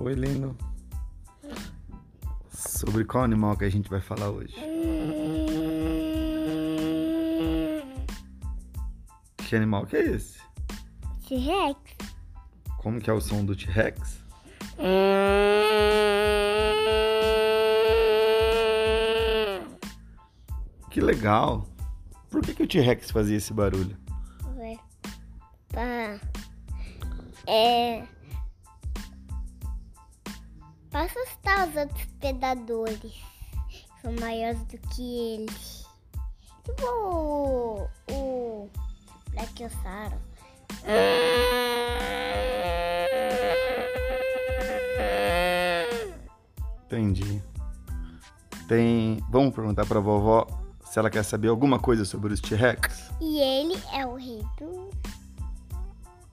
Oi, lindo. Sobre qual animal que a gente vai falar hoje? Que animal que é esse? T-Rex. Como que é o som do T-Rex? Que legal. Por que, que o T-Rex fazia esse barulho? Ué, Pra. É. Pra assustar os outros predadores. Que são maiores do que eles. Tipo o. O. Brachiosauro. Entendi. Tem. Vamos perguntar pra vovó se ela quer saber alguma coisa sobre os T-Rex? E ele é o rei do.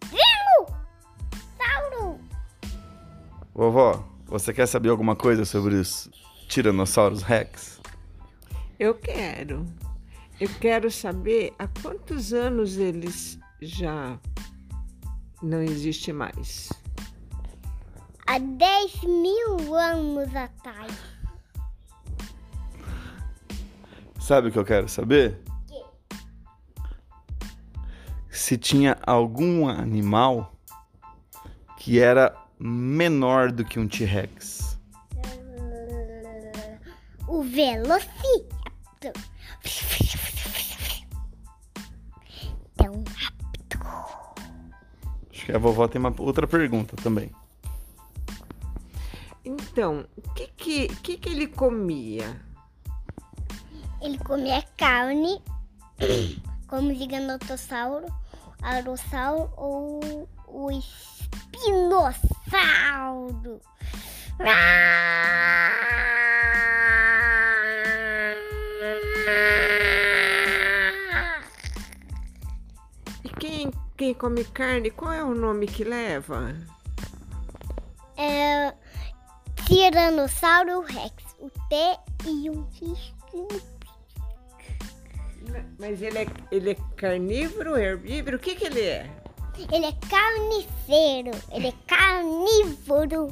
Vivo! Sauro! Vovó, você quer saber alguma coisa sobre os Tiranossauros Rex? Eu quero. Eu quero saber há quantos anos eles já não existem mais. Há 10 mil anos atrás. Sabe o que eu quero saber? Se tinha algum animal que era menor do que um T-Rex. O Velociraptor. Tão rápido. Acho que a vovó tem uma outra pergunta também. Então, o que que, que que ele comia? Ele comia carne, como o giganotossauro, arossauro ou o espinossauro. E quem, quem come carne, qual é o nome que leva? É, Tiranossauro Rex. O T e um X. Mas ele é, ele é carnívoro, herbívoro? O que que ele é? Ele é carniceiro. Ele é carnívoro.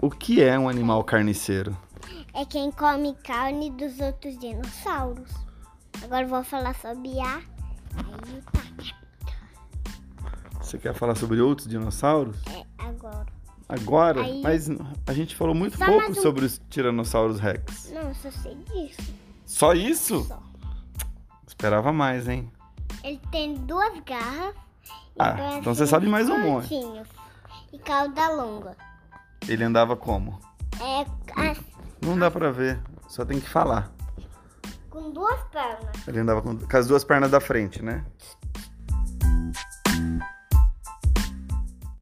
O que é um animal carniceiro? É quem come carne dos outros dinossauros. Agora vou falar sobre a. Tá. Você quer falar sobre outros dinossauros? É, agora. Agora? Aí- Mas a gente falou muito Só pouco um- sobre os Tiranossauros Rex. Não, eu só sei disso. Só isso? Só. Esperava mais, hein? Ele tem duas garras. Ah, então você sabe mais um monte. E cauda longa. Ele andava como? É a- Não dá pra ver, só tem que falar. com duas pernas. Ele andava com, com as duas pernas da frente, né?